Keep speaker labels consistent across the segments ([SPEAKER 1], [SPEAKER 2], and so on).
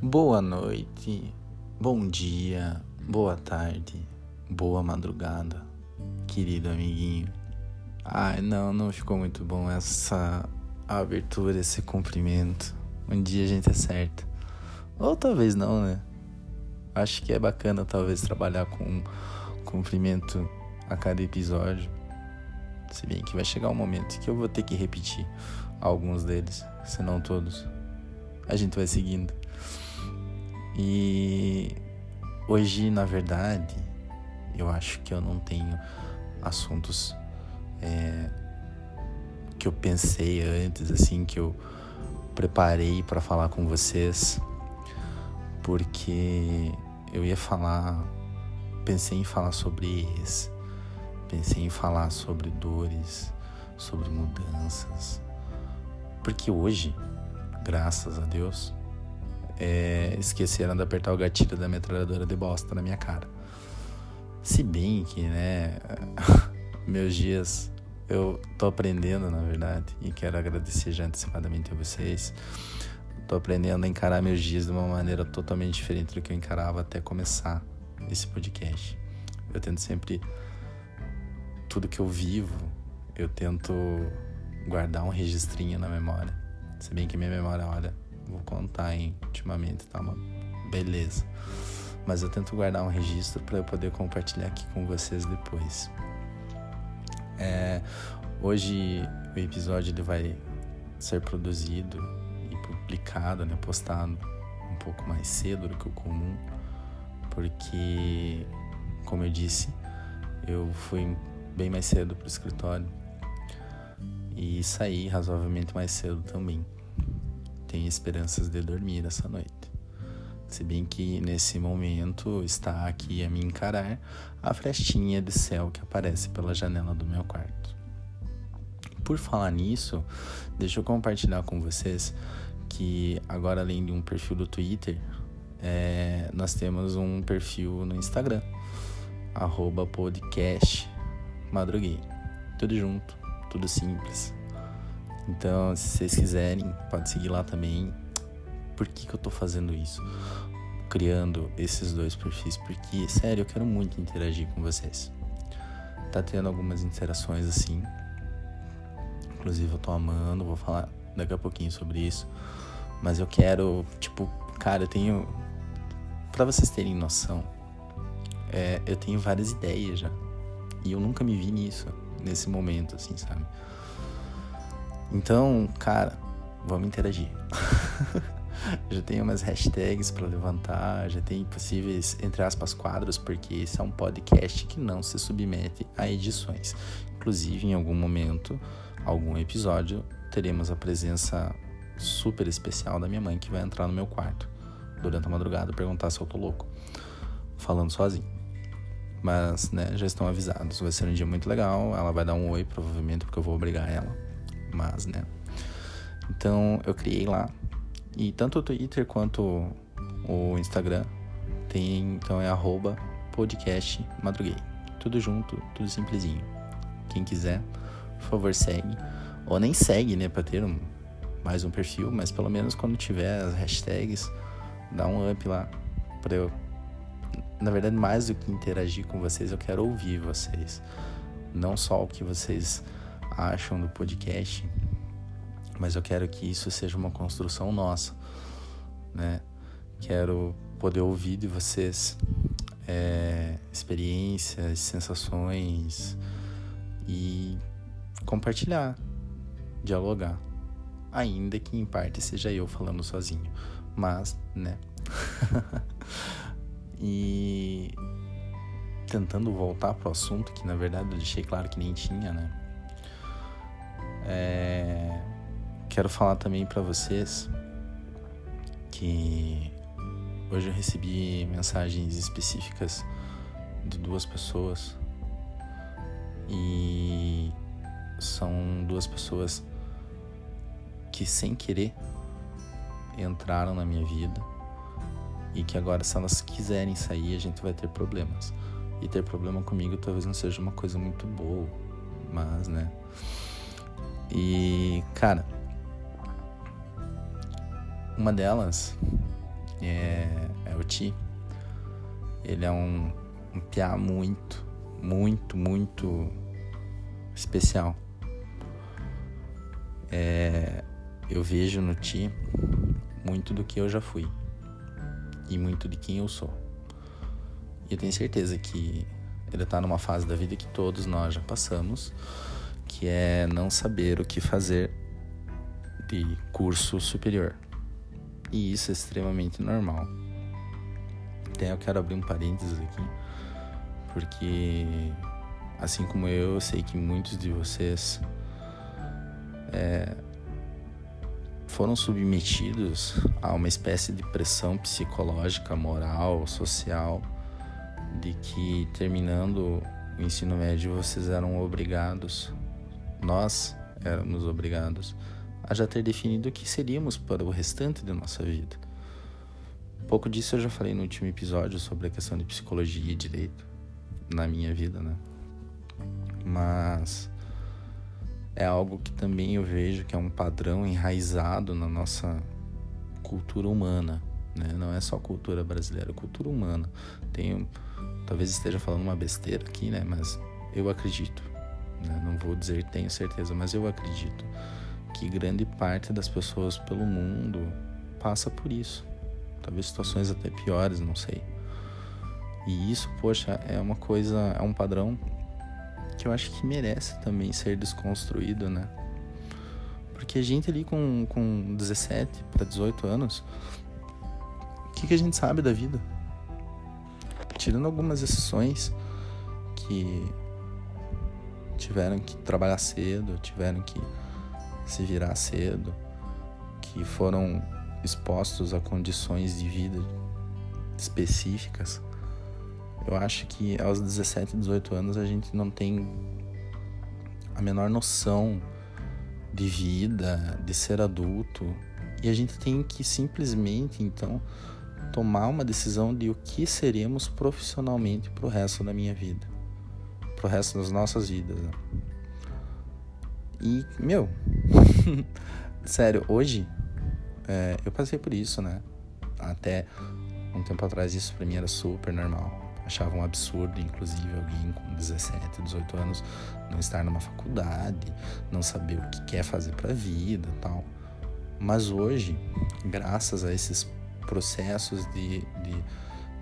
[SPEAKER 1] Boa noite, bom dia, boa tarde, boa madrugada, querido amiguinho. Ai, não, não ficou muito bom essa abertura, esse cumprimento. Um dia a gente acerta. Ou talvez não, né? Acho que é bacana talvez trabalhar com um cumprimento a cada episódio. Se bem que vai chegar um momento que eu vou ter que repetir alguns deles, se não todos. A gente vai seguindo. E hoje, na verdade, eu acho que eu não tenho assuntos é, que eu pensei antes, assim, que eu preparei para falar com vocês, porque eu ia falar, pensei em falar sobre ex, pensei em falar sobre dores, sobre mudanças, porque hoje, graças a Deus, é, esqueceram de apertar o gatilho da metralhadora de bosta na minha cara. Se bem que, né, meus dias eu tô aprendendo, na verdade, e quero agradecer já antecipadamente a vocês. Tô aprendendo a encarar meus dias de uma maneira totalmente diferente do que eu encarava até começar esse podcast. Eu tento sempre tudo que eu vivo, eu tento guardar um registrinho na memória. Se bem que minha memória, olha, vou contar hein, ultimamente, tá uma beleza. Mas eu tento guardar um registro para eu poder compartilhar aqui com vocês depois. É, hoje o episódio ele vai ser produzido e publicado, né, postado um pouco mais cedo do que o comum, porque, como eu disse, eu fui bem mais cedo para o escritório e saí razoavelmente mais cedo também tem esperanças de dormir essa noite. Se bem que nesse momento está aqui a me encarar a frestinha de céu que aparece pela janela do meu quarto. Por falar nisso, deixa eu compartilhar com vocês que agora além de um perfil do Twitter, é, nós temos um perfil no Instagram, arroba podcast madruguei. Tudo junto, tudo simples. Então, se vocês quiserem, pode seguir lá também. Por que, que eu tô fazendo isso? Criando esses dois perfis, porque, sério, eu quero muito interagir com vocês. Tá tendo algumas interações assim. Inclusive, eu tô amando, vou falar daqui a pouquinho sobre isso. Mas eu quero, tipo, cara, eu tenho. Pra vocês terem noção, é, eu tenho várias ideias já. E eu nunca me vi nisso, nesse momento, assim, sabe? Então, cara, vamos interagir. já tem umas hashtags para levantar, já tem possíveis, entre aspas, quadros, porque esse é um podcast que não se submete a edições. Inclusive, em algum momento, algum episódio, teremos a presença super especial da minha mãe que vai entrar no meu quarto durante a madrugada perguntar se eu tô louco, falando sozinho. Mas, né, já estão avisados. Vai ser um dia muito legal. Ela vai dar um oi, provavelmente, porque eu vou obrigar ela mas, né? Então eu criei lá. E tanto o Twitter quanto o Instagram tem, então é arroba podcast madruguei. Tudo junto, tudo simplesinho. Quem quiser, por favor, segue. Ou nem segue, né, pra ter um, mais um perfil, mas pelo menos quando tiver as hashtags, dá um up lá pra eu. Na verdade, mais do que interagir com vocês, eu quero ouvir vocês. Não só o que vocês acham do podcast, mas eu quero que isso seja uma construção nossa, né? Quero poder ouvir de vocês é, experiências, sensações e compartilhar, dialogar, ainda que em parte seja eu falando sozinho, mas, né? e tentando voltar pro assunto que na verdade eu deixei claro que nem tinha, né? É... Quero falar também para vocês que hoje eu recebi mensagens específicas de duas pessoas e são duas pessoas que sem querer entraram na minha vida e que agora se elas quiserem sair a gente vai ter problemas e ter problema comigo talvez não seja uma coisa muito boa mas né e, cara, Uma delas é, é o Ti. Ele é um, um piá muito, muito, muito especial. É, eu vejo no Ti muito do que eu já fui e muito de quem eu sou. E eu tenho certeza que ele está numa fase da vida que todos nós já passamos, que é não saber o que fazer de curso superior. E isso é extremamente normal. Até eu quero abrir um parênteses aqui, porque assim como eu, eu sei que muitos de vocês é, foram submetidos a uma espécie de pressão psicológica, moral, social, de que terminando o ensino médio vocês eram obrigados, nós éramos obrigados a já ter definido o que seríamos para o restante da nossa vida. Um pouco disso eu já falei no último episódio sobre a questão de psicologia e direito na minha vida, né? Mas é algo que também eu vejo que é um padrão enraizado na nossa cultura humana, né? Não é só cultura brasileira, é cultura humana. Tenho, talvez esteja falando uma besteira aqui, né? Mas eu acredito, né? Não vou dizer tenho certeza, mas eu acredito que grande parte das pessoas pelo mundo passa por isso. Talvez situações até piores, não sei. E isso, poxa, é uma coisa, é um padrão que eu acho que merece também ser desconstruído, né? Porque a gente ali com, com 17 para 18 anos, o que, que a gente sabe da vida? Tirando algumas exceções que tiveram que trabalhar cedo, tiveram que se virar cedo, que foram expostos a condições de vida específicas. Eu acho que aos 17, 18 anos a gente não tem a menor noção de vida, de ser adulto, e a gente tem que simplesmente então tomar uma decisão de o que seremos profissionalmente pro resto da minha vida, pro resto das nossas vidas. Né? E, meu, sério, hoje é, eu passei por isso, né? Até um tempo atrás isso pra mim era super normal. Achava um absurdo, inclusive, alguém com 17, 18 anos não estar numa faculdade, não saber o que quer fazer pra vida tal. Mas hoje, graças a esses processos de, de,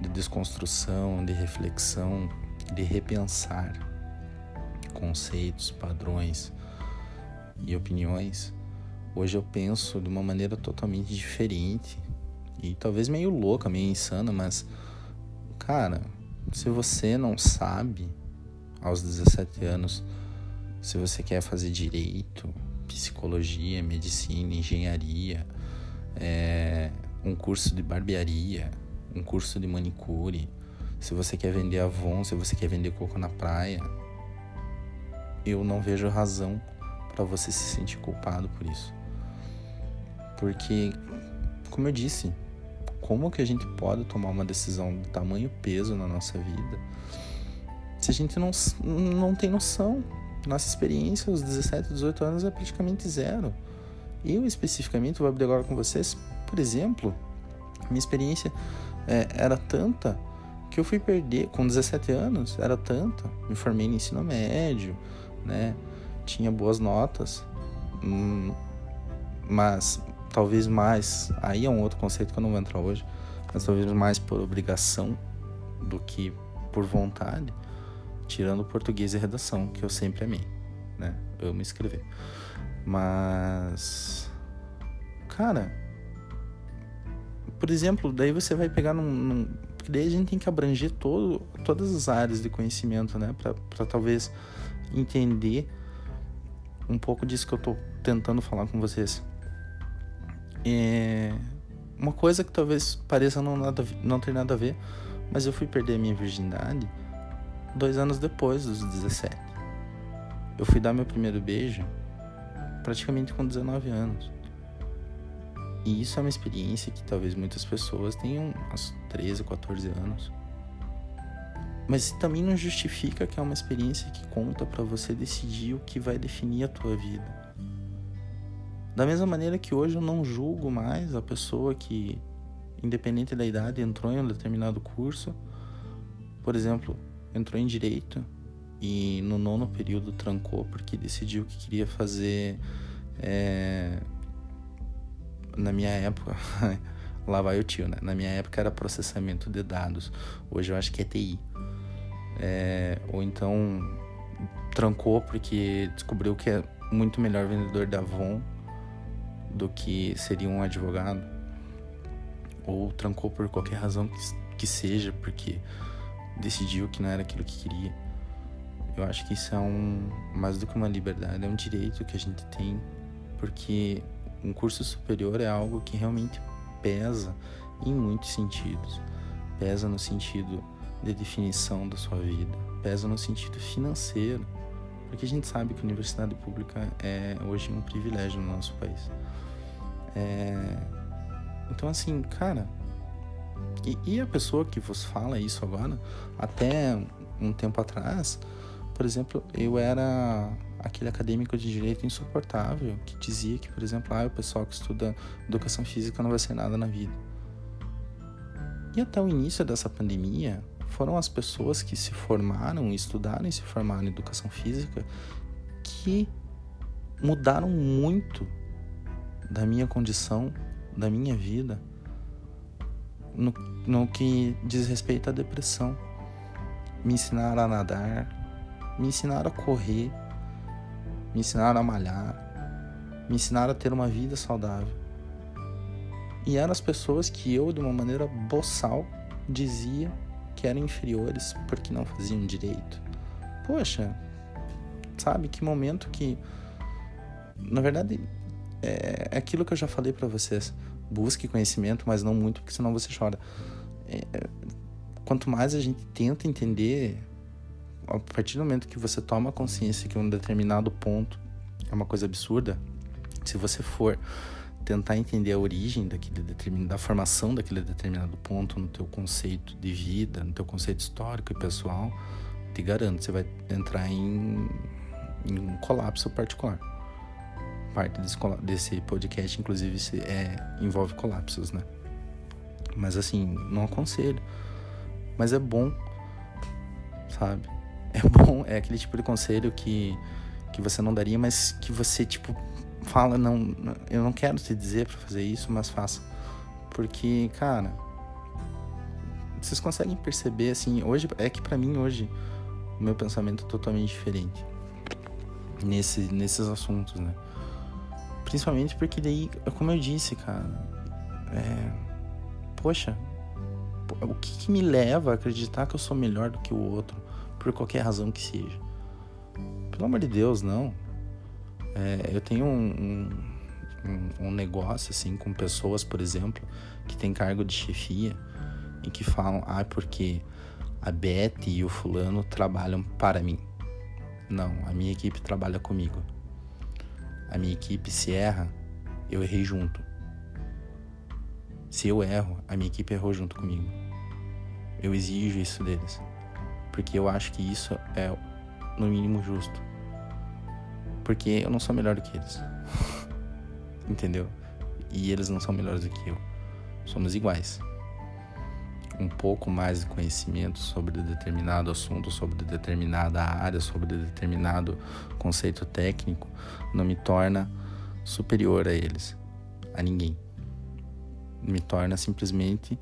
[SPEAKER 1] de desconstrução, de reflexão, de repensar conceitos, padrões, e opiniões, hoje eu penso de uma maneira totalmente diferente e talvez meio louca, meio insana, mas cara, se você não sabe aos 17 anos se você quer fazer direito, psicologia, medicina, engenharia, é, um curso de barbearia, um curso de manicure, se você quer vender Avon, se você quer vender coco na praia, eu não vejo razão para você se sentir culpado por isso. Porque, como eu disse, como que a gente pode tomar uma decisão de tamanho peso na nossa vida se a gente não, não tem noção? Nossa experiência aos 17, 18 anos é praticamente zero. Eu, especificamente, vou abrir agora com vocês, por exemplo, minha experiência é, era tanta que eu fui perder, com 17 anos, era tanta, me formei no ensino médio, né? tinha boas notas, hum, mas talvez mais. Aí é um outro conceito que eu não vou entrar hoje, mas talvez mais por obrigação do que por vontade, tirando português e redação, que eu sempre amei, né? Amo escrever. Mas. Cara. Por exemplo, daí você vai pegar num. num porque daí a gente tem que abranger todo, todas as áreas de conhecimento, né? para talvez entender um pouco disso que eu tô tentando falar com vocês. É uma coisa que talvez pareça não, nada, não ter nada a ver, mas eu fui perder minha virgindade dois anos depois dos 17. Eu fui dar meu primeiro beijo praticamente com 19 anos. E isso é uma experiência que talvez muitas pessoas tenham aos 13, 14 anos. Mas também não justifica que é uma experiência que conta para você decidir o que vai definir a tua vida. Da mesma maneira que hoje eu não julgo mais a pessoa que, independente da idade, entrou em um determinado curso, por exemplo, entrou em direito e no nono período trancou porque decidiu que queria fazer. É... Na minha época, lá vai o tio, né? Na minha época era processamento de dados, hoje eu acho que é TI. É... Ou então trancou porque descobriu que é muito melhor vendedor da Avon do que seria um advogado, ou trancou por qualquer razão que, seja, porque decidiu que não era aquilo que queria. Eu acho que isso é um mais do que uma liberdade, é um direito que a gente tem, porque um curso superior é algo que realmente pesa em muitos sentidos. Pesa no sentido de definição da sua vida, pesa no sentido financeiro, porque a gente sabe que a universidade pública é hoje um privilégio no nosso país. É... Então, assim, cara. E, e, a pessoa que vos fala isso agora, até um tempo atrás, por exemplo, eu era aquele acadêmico de direito insuportável que dizia que, por exemplo, ah, o pessoal que estuda educação física não vai ser nada na vida. E até o início dessa pandemia, foram as pessoas que se formaram, estudaram e se formaram em educação física que mudaram muito da minha condição, da minha vida, no, no que diz respeito à depressão. Me ensinaram a nadar, me ensinaram a correr, me ensinaram a malhar, me ensinaram a ter uma vida saudável. E eram as pessoas que eu, de uma maneira boçal, dizia que eram inferiores porque não faziam direito. Poxa, sabe que momento que. Na verdade, é, é aquilo que eu já falei para vocês. Busque conhecimento, mas não muito, porque senão você chora. É, quanto mais a gente tenta entender, a partir do momento que você toma consciência que um determinado ponto é uma coisa absurda, se você for tentar entender a origem daquele determinado, da formação daquele determinado ponto no teu conceito de vida, no teu conceito histórico e pessoal, te garanto, você vai entrar em, em um colapso particular parte desse, desse podcast, inclusive, é, envolve colapsos, né? Mas assim, não aconselho. Mas é bom, sabe? É bom, é aquele tipo de conselho que, que você não daria, mas que você, tipo, fala, não, eu não quero te dizer para fazer isso, mas faça. Porque, cara, vocês conseguem perceber, assim, hoje, é que para mim, hoje, o meu pensamento é totalmente diferente nesse, nesses assuntos, né? Principalmente porque daí, como eu disse, cara, é, poxa, o que, que, me leva a acreditar que eu sou melhor do que o outro, por qualquer razão que seja? Pelo amor de Deus, não. É, eu tenho um, um, um, negócio, assim, com pessoas, por exemplo, que tem cargo de chefia e que falam, ah, porque a Beth e o fulano trabalham para mim. Não, a minha equipe trabalha comigo a minha equipe se erra, eu errei junto. Se eu erro, a minha equipe errou junto comigo. Eu exijo isso deles, porque eu acho que isso é no mínimo justo. Porque eu não sou melhor do que eles. Entendeu? E eles não são melhores do que eu. Somos iguais um pouco mais de conhecimento sobre determinado assunto, sobre determinada área, sobre determinado conceito técnico, não me torna superior a eles, a ninguém. Me torna simplesmente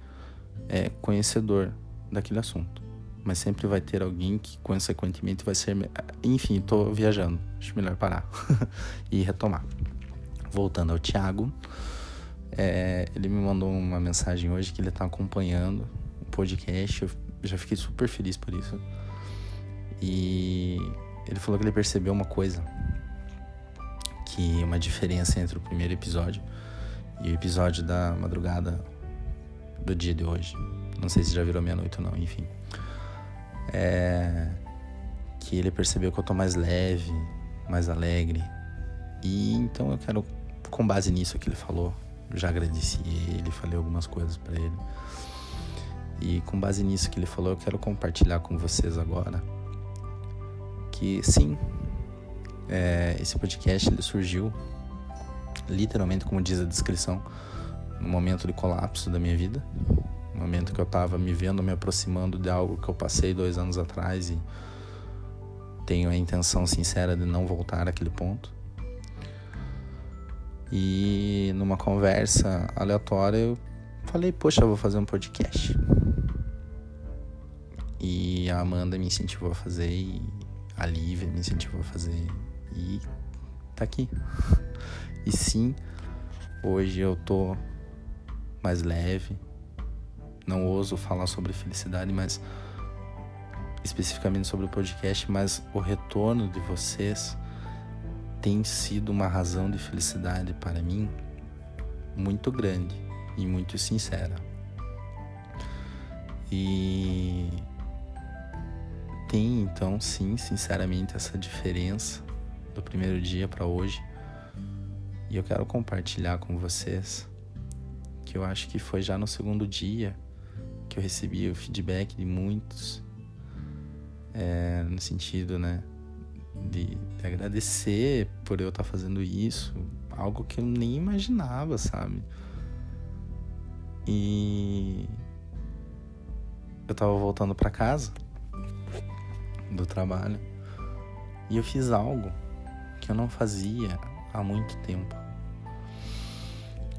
[SPEAKER 1] é, conhecedor daquele assunto. Mas sempre vai ter alguém que, consequentemente, vai ser. Enfim, estou viajando. Acho melhor parar e retomar. Voltando ao Tiago. É, ele me mandou uma mensagem hoje que ele está acompanhando podcast. Eu já fiquei super feliz por isso. E ele falou que ele percebeu uma coisa. Que uma diferença entre o primeiro episódio e o episódio da madrugada do dia de hoje. Não sei se já virou meia-noite ou não, enfim. É. Que ele percebeu que eu tô mais leve, mais alegre. E então eu quero, com base nisso que ele falou, já agradeci ele, falei algumas coisas para ele. E com base nisso que ele falou, eu quero compartilhar com vocês agora que sim, é, esse podcast ele surgiu literalmente, como diz a descrição, no momento de colapso da minha vida, momento que eu estava me vendo me aproximando de algo que eu passei dois anos atrás e tenho a intenção sincera de não voltar àquele ponto. E numa conversa aleatória eu falei, poxa, vou fazer um podcast. E a Amanda me incentivou a fazer, e a Lívia me incentivou a fazer. E tá aqui. E sim, hoje eu tô mais leve. Não ouso falar sobre felicidade, mas especificamente sobre o podcast, mas o retorno de vocês tem sido uma razão de felicidade para mim muito grande e muito sincera. E tem então, sim, sinceramente, essa diferença do primeiro dia para hoje. E eu quero compartilhar com vocês que eu acho que foi já no segundo dia que eu recebi o feedback de muitos, é, no sentido, né, de, de agradecer por eu estar tá fazendo isso, algo que eu nem imaginava, sabe? E eu tava voltando para casa do trabalho e eu fiz algo que eu não fazia há muito tempo.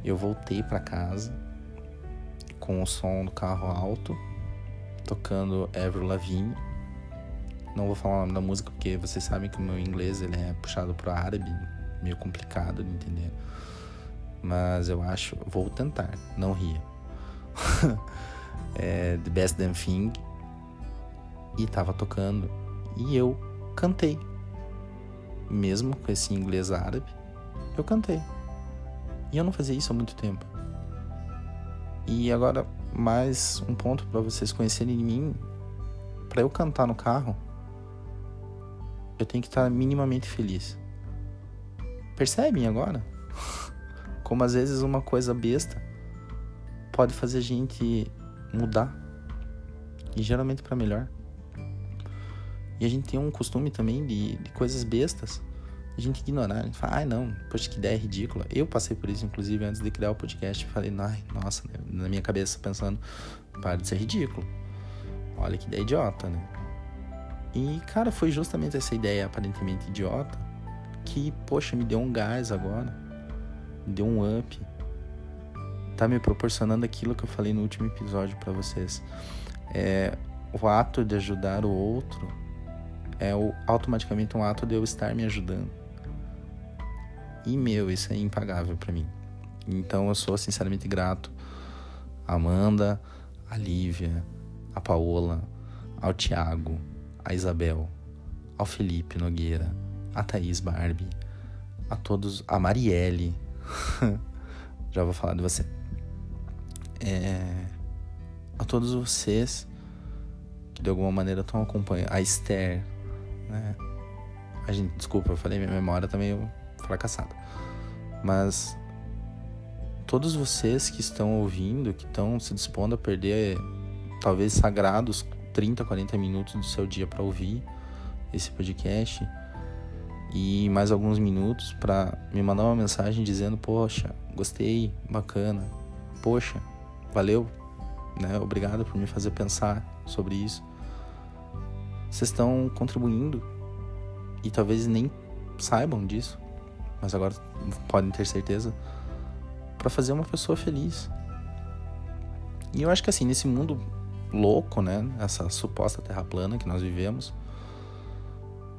[SPEAKER 1] Eu voltei para casa com o som do carro alto, tocando Avril Lavigne. Não vou falar o nome da música porque vocês sabem que o meu inglês ele é puxado pro árabe, meio complicado de entender. Mas eu acho, vou tentar, não ria. é, The Best Damn Thing e tava tocando e eu cantei. Mesmo com esse inglês árabe, eu cantei. E eu não fazia isso há muito tempo. E agora mais um ponto para vocês conhecerem mim, para eu cantar no carro, eu tenho que estar minimamente feliz. Percebem agora? Como às vezes uma coisa besta pode fazer a gente mudar. E geralmente para melhor. E a gente tem um costume também de, de coisas bestas a gente ignorar. A gente fala, ai não, poxa, que ideia ridícula. Eu passei por isso, inclusive, antes de criar o podcast. Falei, ai, nossa, né? na minha cabeça pensando, para de ser ridículo. Olha que ideia idiota, né? E, cara, foi justamente essa ideia aparentemente idiota que, poxa, me deu um gás agora. Me deu um up. Tá me proporcionando aquilo que eu falei no último episódio para vocês. É, o ato de ajudar o outro é o, automaticamente um ato de eu estar me ajudando. E meu, isso é impagável para mim. Então eu sou sinceramente grato a Amanda, a Lívia, a Paola, ao Tiago, a Isabel, ao Felipe Nogueira, a Thaís Barbie, a todos, a Marielle. Já vou falar de você. É, a todos vocês que de alguma maneira estão acompanhando. A Esther, né? A gente, desculpa, eu falei, minha memória tá meio fracassada. Mas todos vocês que estão ouvindo, que estão se dispondo a perder talvez sagrados 30, 40 minutos do seu dia para ouvir esse podcast e mais alguns minutos para me mandar uma mensagem dizendo: "Poxa, gostei, bacana. Poxa, valeu, né? Obrigado por me fazer pensar sobre isso." Vocês estão contribuindo e talvez nem saibam disso, mas agora podem ter certeza para fazer uma pessoa feliz. E eu acho que assim, nesse mundo louco, né, essa suposta terra plana que nós vivemos,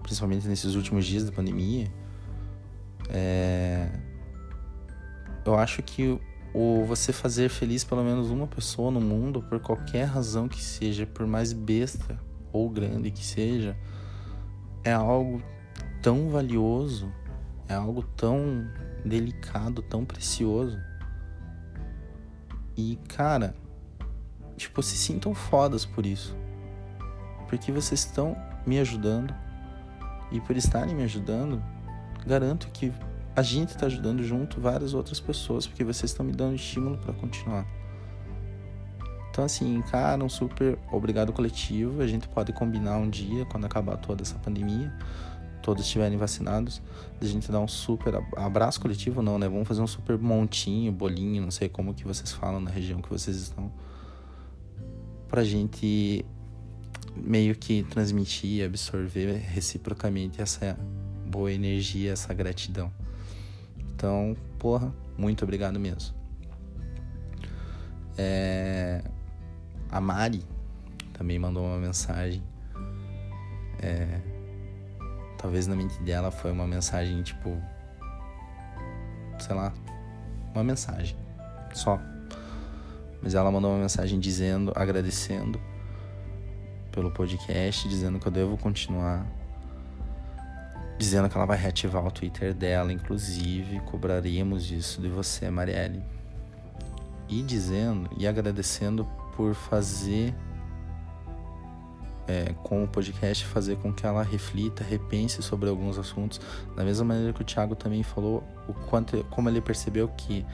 [SPEAKER 1] principalmente nesses últimos dias da pandemia, é... eu acho que o você fazer feliz pelo menos uma pessoa no mundo, por qualquer razão que seja, por mais besta ou grande que seja, é algo tão valioso, é algo tão delicado, tão precioso. E, cara, tipo, se sintam fodas por isso. Porque vocês estão me ajudando. E por estarem me ajudando, garanto que a gente está ajudando junto várias outras pessoas, porque vocês estão me dando estímulo para continuar. Então, assim, cara, um super obrigado coletivo. A gente pode combinar um dia, quando acabar toda essa pandemia, todos estiverem vacinados, a gente dar um super abraço coletivo, não, né? Vamos fazer um super montinho, bolinho, não sei como que vocês falam na região que vocês estão, pra gente meio que transmitir, absorver reciprocamente essa boa energia, essa gratidão. Então, porra, muito obrigado mesmo. É... A Mari também mandou uma mensagem. É... Talvez na mente dela foi uma mensagem tipo. Sei lá. Uma mensagem. Só. Mas ela mandou uma mensagem dizendo, agradecendo pelo podcast, dizendo que eu devo continuar. Dizendo que ela vai reativar o Twitter dela, inclusive, cobraremos isso de você, Marielle. E dizendo e agradecendo por fazer é, com o podcast fazer com que ela reflita, repense sobre alguns assuntos, da mesma maneira que o Thiago também falou, o quanto, como ele percebeu que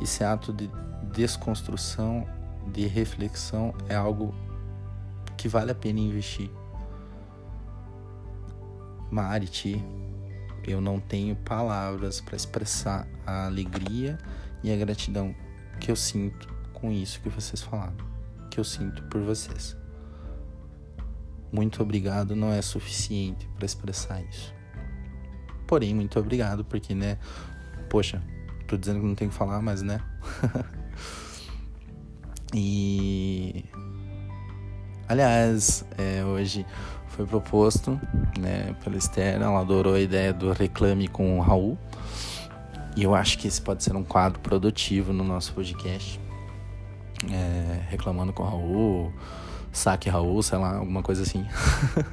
[SPEAKER 1] esse ato de desconstrução, de reflexão é algo que vale a pena investir. Mariti, eu não tenho palavras para expressar a alegria e a gratidão que eu sinto com isso que vocês falaram, que eu sinto por vocês. Muito obrigado não é suficiente para expressar isso. Porém, muito obrigado, porque, né? Poxa, tô dizendo que não tenho que falar, mas, né? e Aliás, é, hoje foi proposto né, pela Esther, ela adorou a ideia do reclame com o Raul. E eu acho que esse pode ser um quadro produtivo no nosso podcast. É, reclamando com o Raul, saque Raul, sei lá, alguma coisa assim.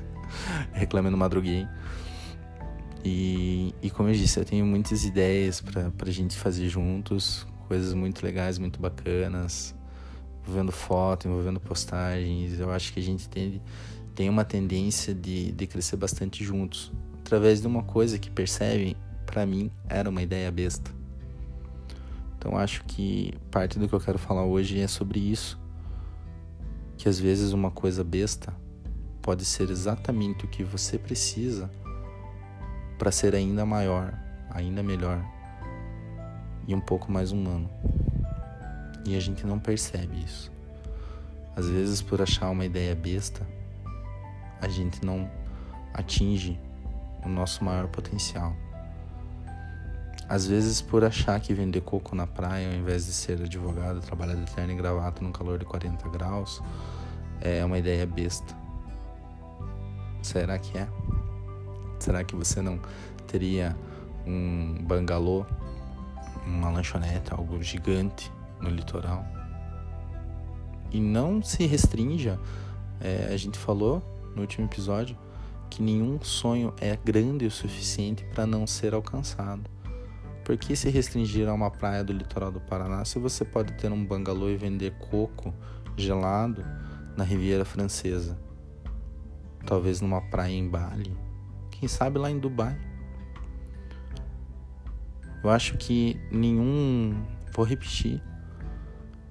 [SPEAKER 1] Reclamando madruguei. E, e como eu disse, eu tenho muitas ideias para a gente fazer juntos, coisas muito legais, muito bacanas envolvendo foto, envolvendo postagens. Eu acho que a gente tem, tem uma tendência de, de crescer bastante juntos, através de uma coisa que percebem, para mim, era uma ideia besta. Então acho que parte do que eu quero falar hoje é sobre isso. Que às vezes uma coisa besta pode ser exatamente o que você precisa para ser ainda maior, ainda melhor e um pouco mais humano. E a gente não percebe isso. Às vezes, por achar uma ideia besta, a gente não atinge o nosso maior potencial. Às vezes, por achar que vender coco na praia, ao invés de ser advogado, trabalhar de terno e gravata num calor de 40 graus, é uma ideia besta. Será que é? Será que você não teria um bangalô, uma lanchonete, algo gigante no litoral. E não se restrinja, é, a gente falou no último episódio, que nenhum sonho é grande o suficiente para não ser alcançado. Por que se restringir a uma praia do litoral do Paraná se você pode ter um bangalô e vender coco gelado na Riviera Francesa? Talvez numa praia em Bali. Quem sabe lá em Dubai. Eu acho que nenhum. Vou repetir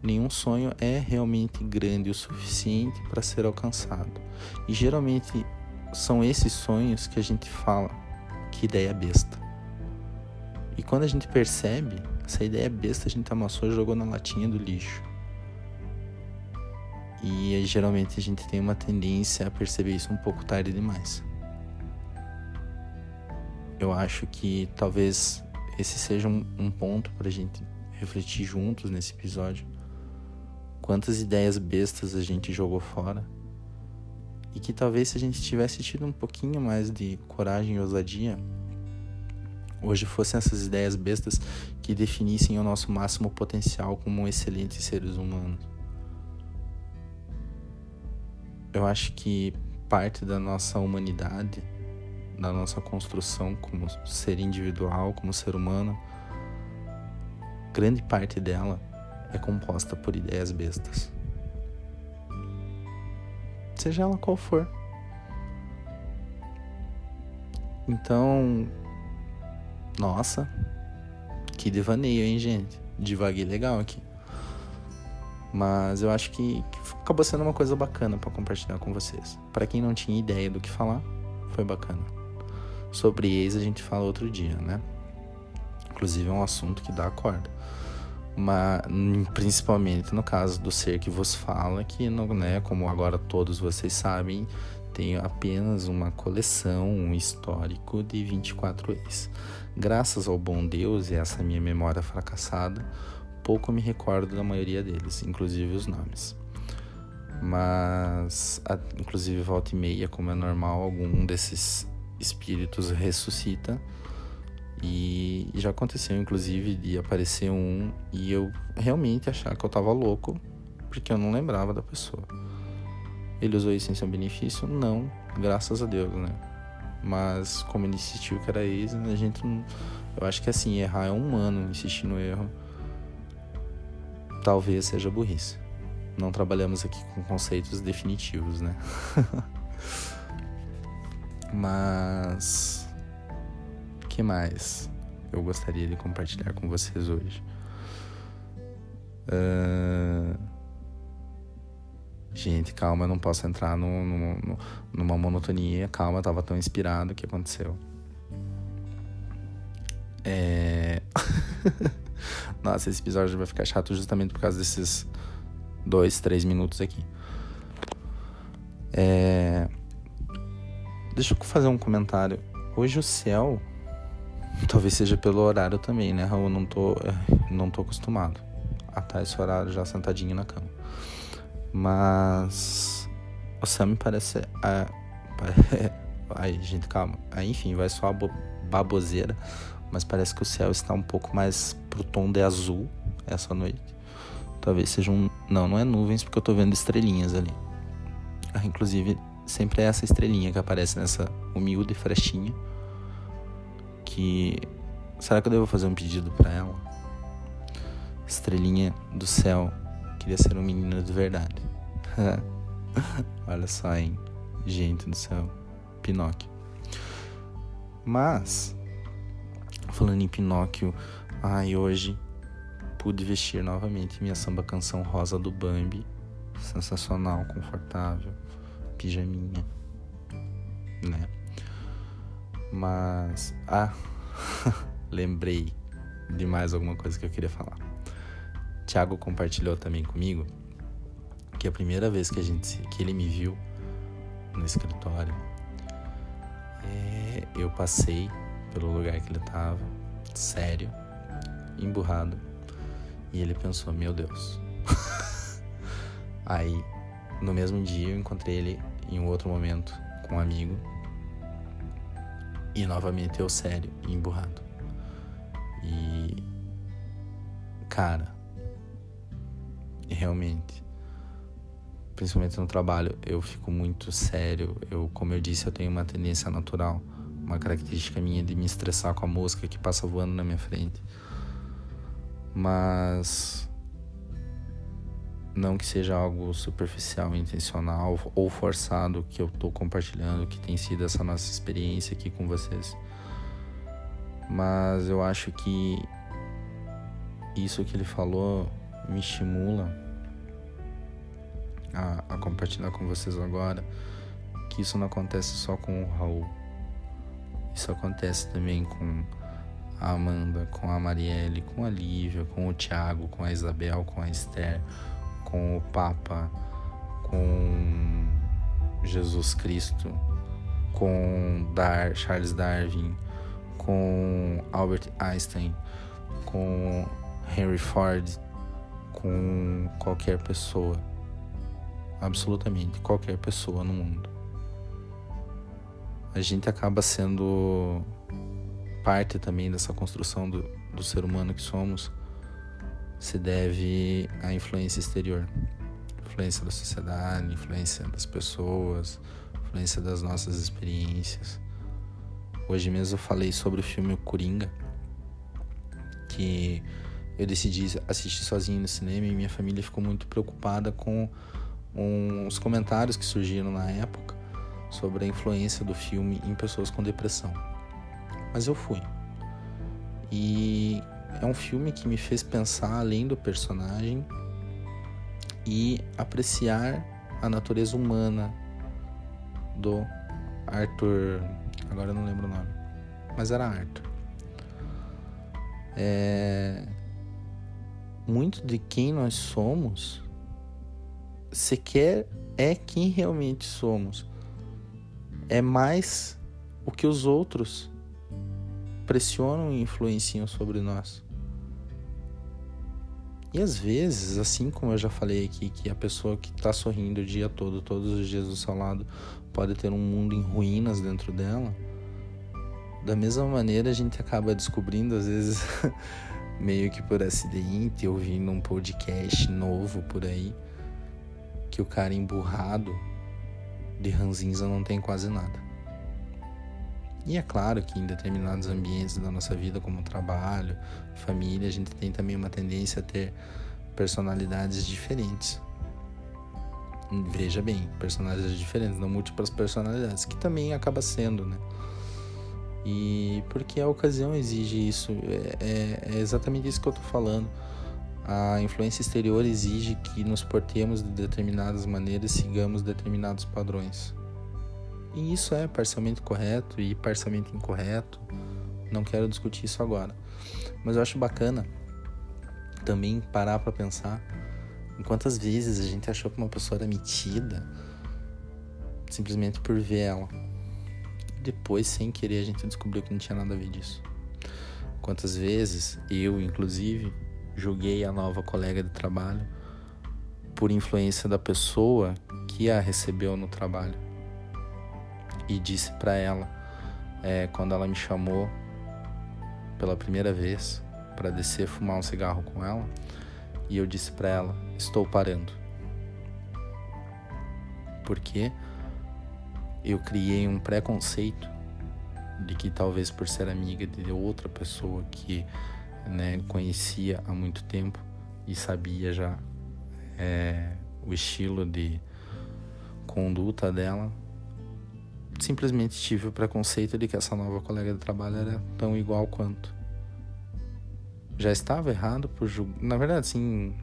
[SPEAKER 1] nenhum sonho é realmente grande o suficiente para ser alcançado. E geralmente são esses sonhos que a gente fala que ideia besta. E quando a gente percebe, essa ideia besta a gente amassou e jogou na latinha do lixo. E geralmente a gente tem uma tendência a perceber isso um pouco tarde demais. Eu acho que talvez esse seja um, um ponto para a gente refletir juntos nesse episódio quantas ideias bestas a gente jogou fora. E que talvez se a gente tivesse tido um pouquinho mais de coragem e ousadia, hoje fossem essas ideias bestas que definissem o nosso máximo potencial como excelentes seres humanos. Eu acho que parte da nossa humanidade, da nossa construção como ser individual, como ser humano, grande parte dela é composta por ideias bestas. Seja ela qual for. Então, nossa, que devaneio, hein, gente? Divaguei legal aqui. Mas eu acho que, que acabou sendo uma coisa bacana para compartilhar com vocês. Para quem não tinha ideia do que falar, foi bacana. Sobre ex a gente fala outro dia, né? Inclusive é um assunto que dá corda. Mas principalmente no caso do ser que vos fala, que não, né, como agora todos vocês sabem, tenho apenas uma coleção, um histórico de 24 ex. Graças ao bom Deus e essa minha memória fracassada, pouco me recordo da maioria deles, inclusive os nomes. Mas, a, inclusive, volta e meia, como é normal, algum desses espíritos ressuscita. E, já aconteceu, inclusive, de aparecer um e eu realmente achar que eu tava louco, porque eu não lembrava da pessoa. Ele usou isso em seu benefício? Não, graças a Deus, né? Mas como ele insistiu que era ex, a gente não... Eu acho que assim, errar é humano, insistir no erro talvez seja burrice. Não trabalhamos aqui com conceitos definitivos, né? Mas que mais eu gostaria de compartilhar com vocês hoje? Uh... Gente, calma, eu não posso entrar no, no, no, numa monotonia. Calma, eu tava tão inspirado. O que aconteceu? É. Nossa, esse episódio vai ficar chato justamente por causa desses dois, três minutos aqui. É... Deixa eu fazer um comentário. Hoje o céu, talvez seja pelo horário também, né, Raul? Não tô, não tô acostumado a estar esse horário já sentadinho na cama. Mas o me parece. Ah, ai, gente, calma. Aí, enfim, vai só a baboseira. Mas parece que o céu está um pouco mais pro tom de azul essa noite. Talvez sejam. Um... Não, não é nuvens, porque eu tô vendo estrelinhas ali. Ah, inclusive, sempre é essa estrelinha que aparece nessa humilde frestinha. Que. Será que eu devo fazer um pedido para ela? Estrelinha do céu. Queria ser um menino de verdade. Olha só, hein? Gente do céu. Pinóquio. Mas. Falando em Pinóquio. Ai, hoje pude vestir novamente minha samba canção rosa do Bambi. Sensacional, confortável, pijaminha, né? Mas, ah, lembrei de mais alguma coisa que eu queria falar. Tiago compartilhou também comigo que a primeira vez que a gente que ele me viu no escritório, é, eu passei pelo lugar que ele tava, sério, emburrado, e ele pensou: Meu Deus. Aí, no mesmo dia, eu encontrei ele em um outro momento com um amigo. E novamente eu sério emburrado. E. Cara. Realmente. Principalmente no trabalho, eu fico muito sério. Eu, como eu disse, eu tenho uma tendência natural. Uma característica minha de me estressar com a música que passa voando na minha frente mas não que seja algo superficial, intencional ou forçado que eu estou compartilhando, que tem sido essa nossa experiência aqui com vocês. Mas eu acho que isso que ele falou me estimula a, a compartilhar com vocês agora que isso não acontece só com o Raul. Isso acontece também com a Amanda, com a Marielle, com a Lívia, com o Tiago, com a Isabel, com a Esther, com o Papa, com Jesus Cristo, com Dar, Charles Darwin, com Albert Einstein, com Henry Ford, com qualquer pessoa. Absolutamente qualquer pessoa no mundo. A gente acaba sendo parte também dessa construção do, do ser humano que somos se deve à influência exterior influência da sociedade, influência das pessoas, influência das nossas experiências. Hoje mesmo eu falei sobre o filme Coringa, que eu decidi assistir sozinho no cinema e minha família ficou muito preocupada com os comentários que surgiram na época sobre a influência do filme em pessoas com depressão mas eu fui. E é um filme que me fez pensar além do personagem e apreciar a natureza humana do Arthur. Agora eu não lembro o nome. mas era Arthur. É... Muito de quem nós somos sequer é quem realmente somos. É mais o que os outros pressionam e influenciam sobre nós. E às vezes, assim como eu já falei aqui, que a pessoa que está sorrindo o dia todo, todos os dias do seu lado, pode ter um mundo em ruínas dentro dela, da mesma maneira a gente acaba descobrindo, às vezes, meio que por acidente, ouvindo um podcast novo por aí, que o cara emburrado de ranzinza não tem quase nada. E é claro que em determinados ambientes da nossa vida, como trabalho, família, a gente tem também uma tendência a ter personalidades diferentes. Veja bem, personalidades diferentes, não múltiplas personalidades, que também acaba sendo, né? E porque a ocasião exige isso, é, é, é exatamente isso que eu tô falando. A influência exterior exige que nos portemos de determinadas maneiras, sigamos determinados padrões. E isso é parcialmente correto e parcialmente incorreto. Não quero discutir isso agora. Mas eu acho bacana também parar para pensar em quantas vezes a gente achou que uma pessoa era metida simplesmente por ver ela. Depois, sem querer, a gente descobriu que não tinha nada a ver disso. Quantas vezes eu, inclusive, julguei a nova colega de trabalho por influência da pessoa que a recebeu no trabalho e disse para ela é, quando ela me chamou pela primeira vez para descer fumar um cigarro com ela e eu disse para ela estou parando. Porque eu criei um preconceito de que talvez por ser amiga de outra pessoa que né, conhecia há muito tempo e sabia já é, o estilo de conduta dela, simplesmente tive o preconceito de que essa nova colega de trabalho era tão igual quanto. Já estava errado por julgar. Na verdade, sim.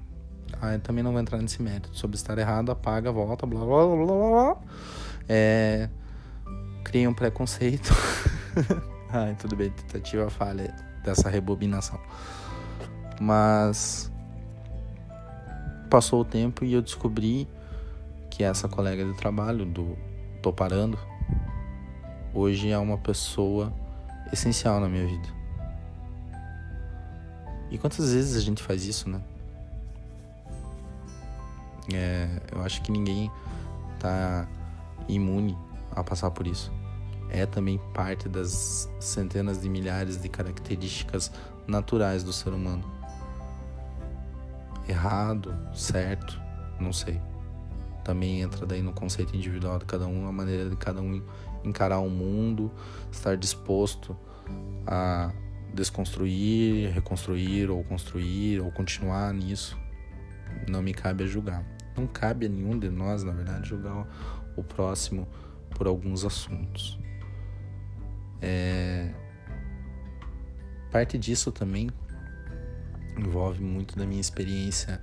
[SPEAKER 1] Ah, também não vou entrar nesse mérito. Sobre estar errado, apaga, volta, blá blá blá blá blá. É... Criei um preconceito. ah, tudo bem, tentativa falha dessa rebobinação. Mas passou o tempo e eu descobri que essa colega de trabalho do Tô Parando hoje é uma pessoa essencial na minha vida. E quantas vezes a gente faz isso, né? É, eu acho que ninguém tá imune a passar por isso. É também parte das centenas de milhares de características naturais do ser humano. Errado, certo, não sei. Também entra daí no conceito individual de cada um, a maneira de cada um encarar o mundo, estar disposto a desconstruir, reconstruir ou construir ou continuar nisso. Não me cabe a julgar. Não cabe a nenhum de nós, na verdade, julgar o próximo por alguns assuntos. É... Parte disso também envolve muito da minha experiência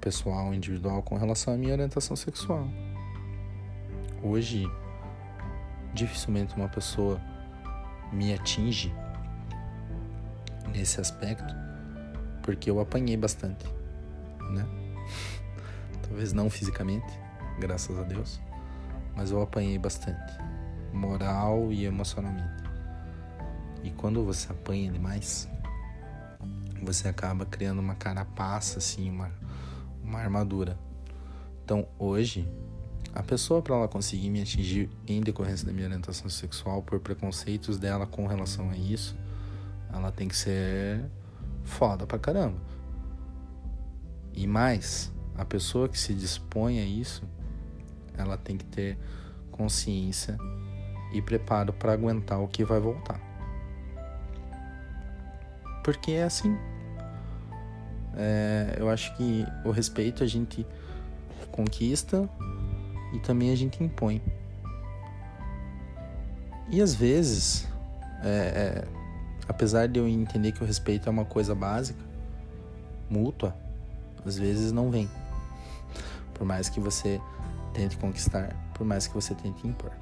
[SPEAKER 1] pessoal, individual com relação à minha orientação sexual. Hoje, dificilmente uma pessoa me atinge nesse aspecto, porque eu apanhei bastante, né? Talvez não fisicamente, graças a Deus, mas eu apanhei bastante, moral e emocionalmente. E quando você apanha demais, você acaba criando uma carapaça, assim, uma, uma armadura. Então hoje a pessoa, para ela conseguir me atingir em decorrência da minha orientação sexual, por preconceitos dela com relação a isso, ela tem que ser foda pra caramba. E mais, a pessoa que se dispõe a isso, ela tem que ter consciência e preparo para aguentar o que vai voltar. Porque é assim. É, eu acho que o respeito a gente conquista e também a gente impõe. E às vezes, é, é, apesar de eu entender que o respeito é uma coisa básica, mútua, às vezes não vem. Por mais que você tente conquistar, por mais que você tente impor.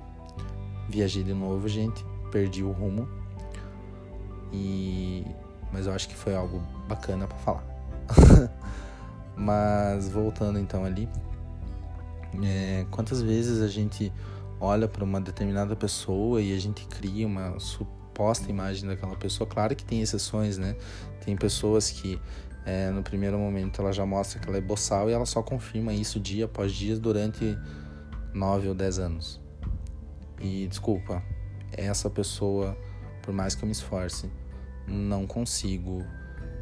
[SPEAKER 1] Viajei de novo, gente, perdi o rumo. E mas eu acho que foi algo bacana para falar. mas voltando então ali, é, quantas vezes a gente olha para uma determinada pessoa e a gente cria uma suposta imagem daquela pessoa? Claro que tem exceções, né? Tem pessoas que é, no primeiro momento ela já mostra que ela é boçal e ela só confirma isso dia após dia durante nove ou dez anos. E desculpa, essa pessoa, por mais que eu me esforce, não consigo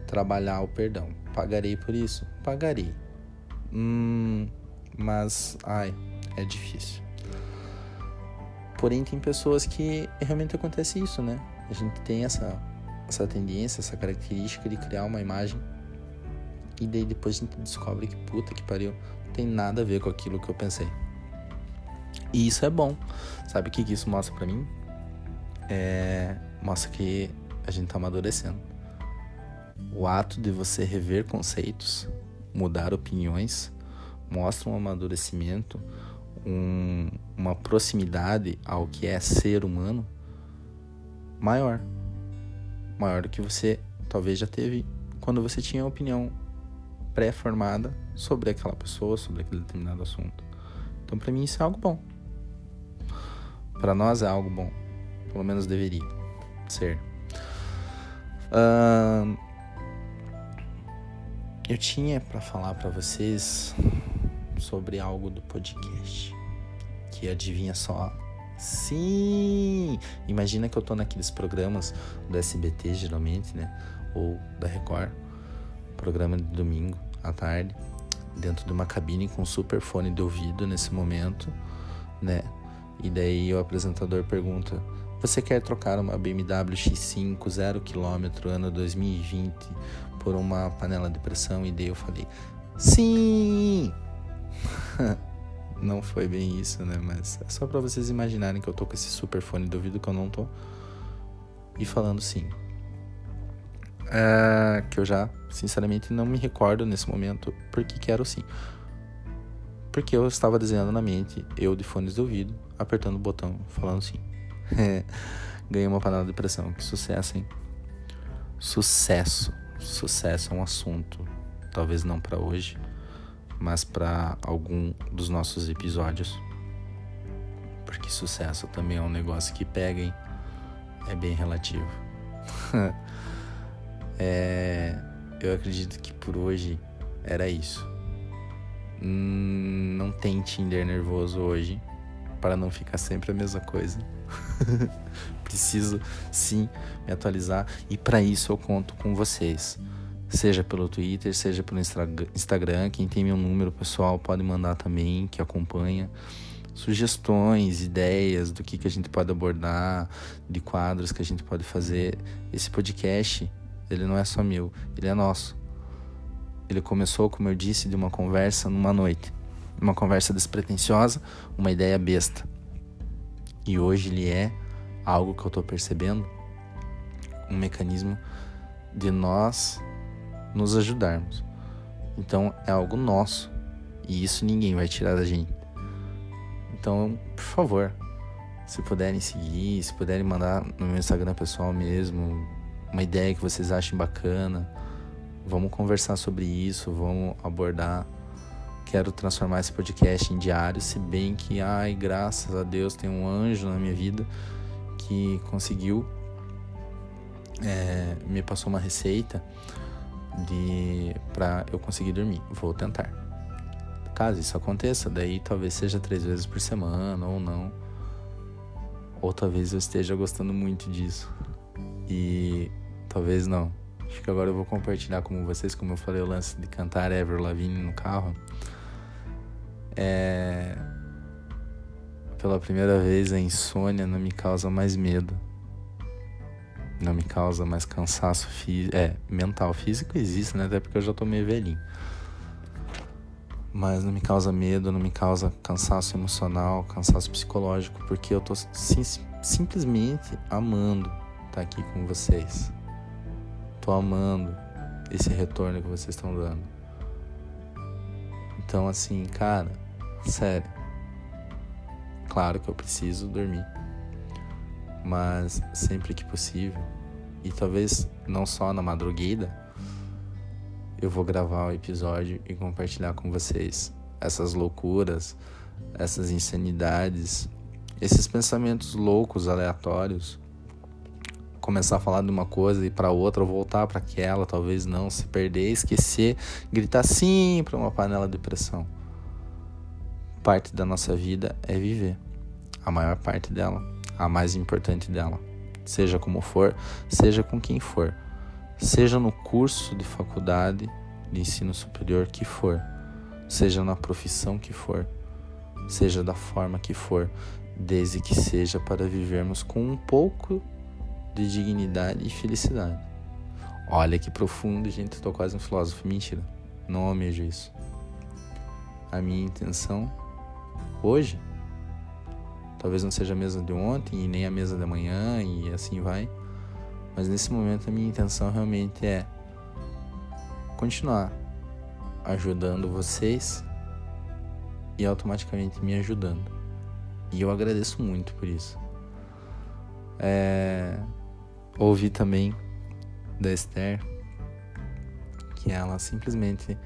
[SPEAKER 1] trabalhar o perdão. Pagarei por isso? Pagarei. Hum, mas, ai, é difícil. Porém, tem pessoas que realmente acontece isso, né? A gente tem essa, essa tendência, essa característica de criar uma imagem e daí depois a gente descobre que puta que pariu, não tem nada a ver com aquilo que eu pensei. E isso é bom. Sabe o que isso mostra para mim? É, mostra que a gente tá amadurecendo. O ato de você rever conceitos, mudar opiniões, mostra um amadurecimento, um, uma proximidade ao que é ser humano maior. Maior do que você talvez já teve quando você tinha opinião pré-formada sobre aquela pessoa, sobre aquele determinado assunto. Então, para mim, isso é algo bom. Para nós é algo bom. Pelo menos deveria ser. Uh, eu tinha para falar para vocês sobre algo do podcast. Que adivinha só? Sim! Imagina que eu tô naqueles programas do SBT, geralmente, né? Ou da Record. Programa de domingo à tarde. Dentro de uma cabine com super fone de ouvido nesse momento, né? E daí o apresentador pergunta: Você quer trocar uma BMW X5 0 km ano 2020 por uma panela de pressão? E daí eu falei: Sim! não foi bem isso, né? Mas é só para vocês imaginarem que eu tô com esse super fone de ouvido que eu não tô. E falando sim. É, que eu já, sinceramente, não me recordo nesse momento porque quero sim. Porque eu estava desenhando na mente, eu de fones de ouvido, apertando o botão, falando sim. Ganhei uma panela de pressão. Que sucesso, hein? Sucesso. Sucesso é um assunto. Talvez não para hoje, mas para algum dos nossos episódios. Porque sucesso também é um negócio que pega, hein? É bem relativo. é, eu acredito que por hoje era isso. Hum, não tem Tinder nervoso hoje para não ficar sempre a mesma coisa. Preciso sim me atualizar e para isso eu conto com vocês. Seja pelo Twitter, seja pelo Instagram. Quem tem meu número pessoal pode mandar também, que acompanha. Sugestões, ideias do que, que a gente pode abordar, de quadros que a gente pode fazer. Esse podcast, ele não é só meu, ele é nosso. Ele começou, como eu disse, de uma conversa numa noite. Uma conversa despretensiosa, uma ideia besta. E hoje ele é algo que eu estou percebendo, um mecanismo de nós nos ajudarmos. Então é algo nosso e isso ninguém vai tirar da gente. Então, por favor, se puderem seguir, se puderem mandar no meu Instagram pessoal mesmo uma ideia que vocês achem bacana, vamos conversar sobre isso, vamos abordar. Quero transformar esse podcast em diário, se bem que, ai, graças a Deus, tem um anjo na minha vida que conseguiu, é, me passou uma receita de para eu conseguir dormir. Vou tentar. Caso isso aconteça, daí talvez seja três vezes por semana ou não. Ou talvez eu esteja gostando muito disso. E talvez não. Acho que agora eu vou compartilhar com vocês, como eu falei, o lance de cantar Ever Lavigne no carro. É... Pela primeira vez a insônia não me causa mais medo não me causa mais cansaço físico, é, mental. Físico existe, né? Até porque eu já tô meio velhinho. Mas não me causa medo, não me causa cansaço emocional, cansaço psicológico, porque eu tô sim, simplesmente amando estar tá aqui com vocês. Tô amando esse retorno que vocês estão dando. Então, assim, cara, sério. Claro que eu preciso dormir mas sempre que possível e talvez não só na madrugada, eu vou gravar o episódio e compartilhar com vocês essas loucuras, essas insanidades, esses pensamentos loucos, aleatórios. Começar a falar de uma coisa e para outra, voltar para aquela, talvez não, se perder, esquecer, gritar sim para uma panela de pressão. Parte da nossa vida é viver, a maior parte dela, a mais importante dela, seja como for, seja com quem for, seja no curso de faculdade de ensino superior que for, seja na profissão que for, seja da forma que for, desde que seja para vivermos com um pouco de dignidade e felicidade. Olha que profundo, gente, estou quase um filósofo. Mentira, não almejo isso. A minha intenção hoje talvez não seja a mesma de ontem e nem a mesma de amanhã e assim vai. Mas nesse momento a minha intenção realmente é continuar ajudando vocês e automaticamente me ajudando. E eu agradeço muito por isso. É... Ouvi também da Esther que ela simplesmente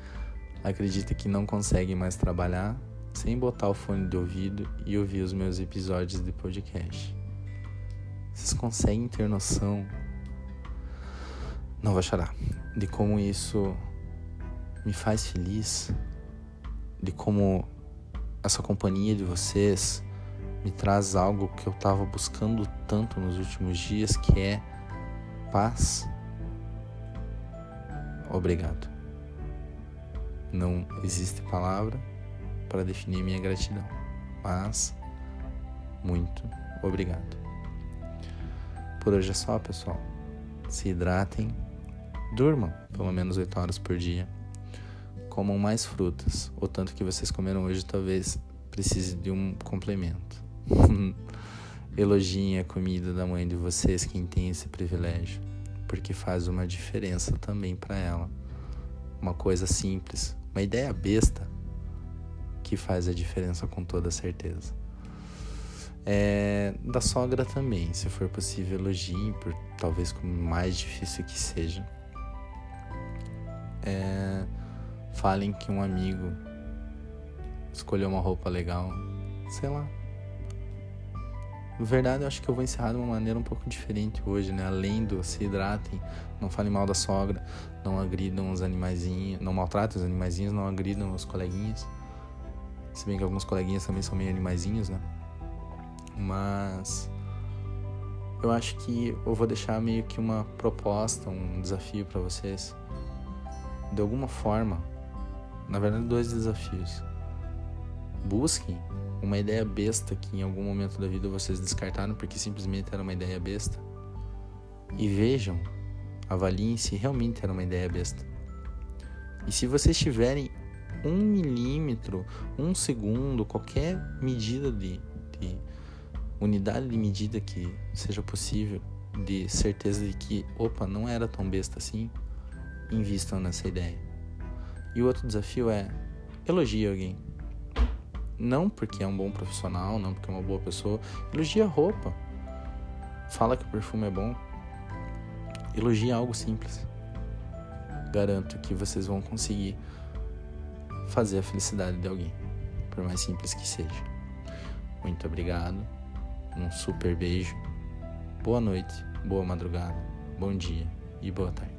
[SPEAKER 1] acredita que não consegue mais trabalhar sem botar o fone de ouvido e ouvir os meus episódios de podcast. Vocês conseguem ter noção? Não vou chorar. De como isso me faz feliz, de como essa companhia de vocês me traz algo que eu estava buscando tanto nos últimos dias, que é paz. Obrigado. Não existe palavra para definir minha gratidão, mas muito obrigado. Por hoje é só, pessoal. Se hidratem, durmam pelo menos 8 horas por dia, comam mais frutas. O tanto que vocês comeram hoje talvez precise de um complemento. Elogiem a comida da mãe de vocês, quem tem esse privilégio, porque faz uma diferença também para ela. Uma coisa simples, uma ideia besta que faz a diferença com toda certeza. É, da sogra também, se for possível, elogiem, por talvez como mais difícil que seja. É, falem que um amigo escolheu uma roupa legal, sei lá, na verdade, eu acho que eu vou encerrar de uma maneira um pouco diferente hoje, né? Além do se hidratem, não falem mal da sogra, não agridam os animaizinhos, não maltratem os animaizinhos, não agridam os coleguinhas. Se bem que alguns coleguinhas também são meio animaizinhos, né? Mas eu acho que eu vou deixar meio que uma proposta, um desafio para vocês. De alguma forma, na verdade, dois desafios. Busquem uma ideia besta que em algum momento da vida vocês descartaram porque simplesmente era uma ideia besta. E vejam, avaliem se realmente era uma ideia besta. E se vocês tiverem um milímetro, um segundo, qualquer medida de, de unidade de medida que seja possível, de certeza de que, opa, não era tão besta assim, invistam nessa ideia. E o outro desafio é elogie alguém. Não porque é um bom profissional, não porque é uma boa pessoa. Elogia a roupa. Fala que o perfume é bom. Elogia algo simples. Garanto que vocês vão conseguir fazer a felicidade de alguém, por mais simples que seja. Muito obrigado. Um super beijo. Boa noite, boa madrugada, bom dia e boa tarde.